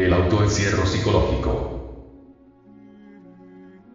El autoencierro psicológico.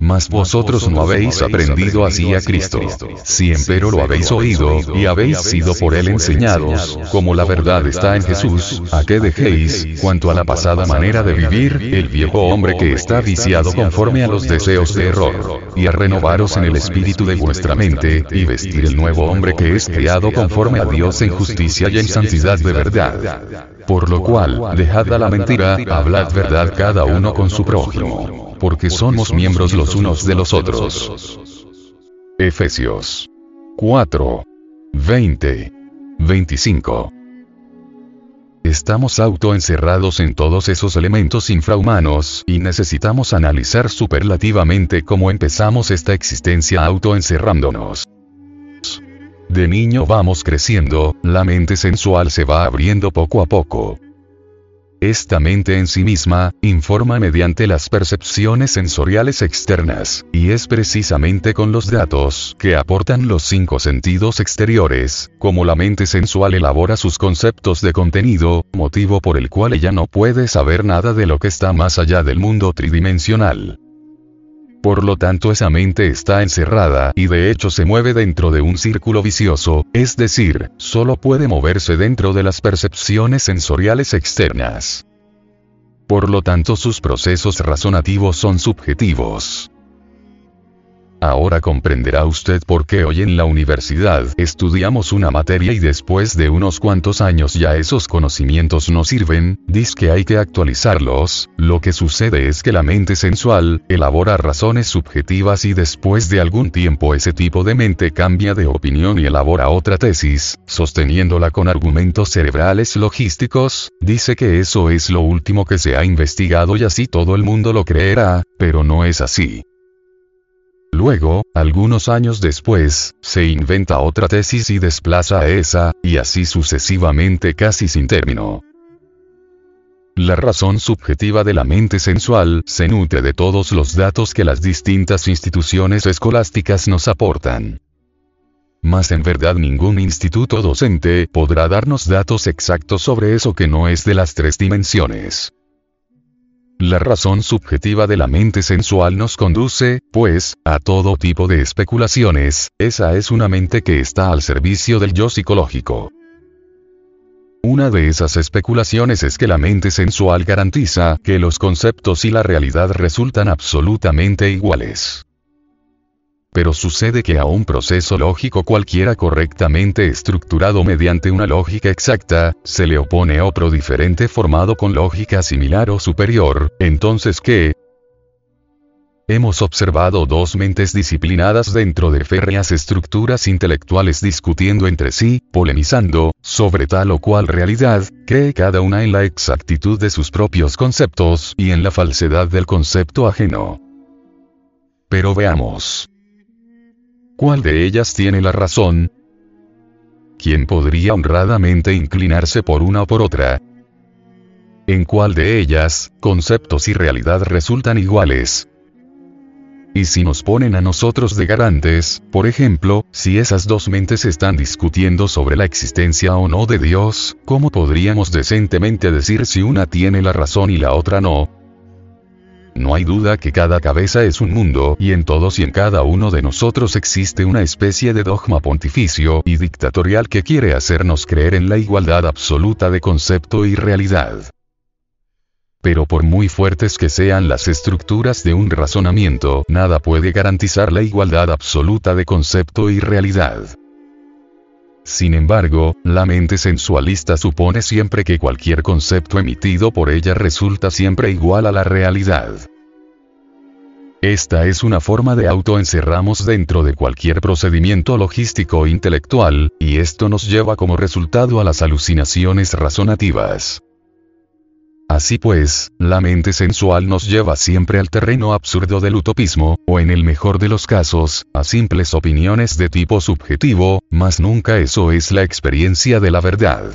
Mas vosotros no habéis aprendido así a Cristo. Si empero lo habéis oído, y habéis sido por él enseñados, como la verdad está en Jesús, a que dejéis, cuanto a la pasada manera de vivir, el viejo hombre que está viciado conforme a los deseos de error, y a renovaros en el espíritu de vuestra mente, y vestir el nuevo hombre que es criado conforme a Dios en justicia y en santidad de verdad. Por lo cual, dejad a la mentira, hablad verdad cada uno con su prójimo porque somos miembros los unos de los otros. Efesios 4. 20. 25. Estamos autoencerrados en todos esos elementos infrahumanos, y necesitamos analizar superlativamente cómo empezamos esta existencia autoencerrándonos. De niño vamos creciendo, la mente sensual se va abriendo poco a poco. Esta mente en sí misma, informa mediante las percepciones sensoriales externas, y es precisamente con los datos que aportan los cinco sentidos exteriores, como la mente sensual elabora sus conceptos de contenido, motivo por el cual ella no puede saber nada de lo que está más allá del mundo tridimensional. Por lo tanto esa mente está encerrada y de hecho se mueve dentro de un círculo vicioso, es decir, solo puede moverse dentro de las percepciones sensoriales externas. Por lo tanto sus procesos razonativos son subjetivos. Ahora comprenderá usted por qué hoy en la universidad estudiamos una materia y después de unos cuantos años ya esos conocimientos no sirven, dice que hay que actualizarlos, lo que sucede es que la mente sensual elabora razones subjetivas y después de algún tiempo ese tipo de mente cambia de opinión y elabora otra tesis, sosteniéndola con argumentos cerebrales logísticos, dice que eso es lo último que se ha investigado y así todo el mundo lo creerá, pero no es así. Luego, algunos años después, se inventa otra tesis y desplaza a esa, y así sucesivamente casi sin término. La razón subjetiva de la mente sensual se nutre de todos los datos que las distintas instituciones escolásticas nos aportan. Mas en verdad ningún instituto docente podrá darnos datos exactos sobre eso que no es de las tres dimensiones. La razón subjetiva de la mente sensual nos conduce, pues, a todo tipo de especulaciones, esa es una mente que está al servicio del yo psicológico. Una de esas especulaciones es que la mente sensual garantiza que los conceptos y la realidad resultan absolutamente iguales. Pero sucede que a un proceso lógico cualquiera correctamente estructurado mediante una lógica exacta, se le opone otro diferente formado con lógica similar o superior, entonces ¿qué? Hemos observado dos mentes disciplinadas dentro de férreas estructuras intelectuales discutiendo entre sí, polemizando, sobre tal o cual realidad, cree cada una en la exactitud de sus propios conceptos y en la falsedad del concepto ajeno. Pero veamos. ¿Cuál de ellas tiene la razón? ¿Quién podría honradamente inclinarse por una o por otra? ¿En cuál de ellas, conceptos y realidad resultan iguales? Y si nos ponen a nosotros de garantes, por ejemplo, si esas dos mentes están discutiendo sobre la existencia o no de Dios, ¿cómo podríamos decentemente decir si una tiene la razón y la otra no? No hay duda que cada cabeza es un mundo, y en todos y en cada uno de nosotros existe una especie de dogma pontificio y dictatorial que quiere hacernos creer en la igualdad absoluta de concepto y realidad. Pero por muy fuertes que sean las estructuras de un razonamiento, nada puede garantizar la igualdad absoluta de concepto y realidad. Sin embargo, la mente sensualista supone siempre que cualquier concepto emitido por ella resulta siempre igual a la realidad. Esta es una forma de autoencerramos dentro de cualquier procedimiento logístico intelectual, y esto nos lleva como resultado a las alucinaciones razonativas. Así pues, la mente sensual nos lleva siempre al terreno absurdo del utopismo, o en el mejor de los casos, a simples opiniones de tipo subjetivo, mas nunca eso es la experiencia de la verdad.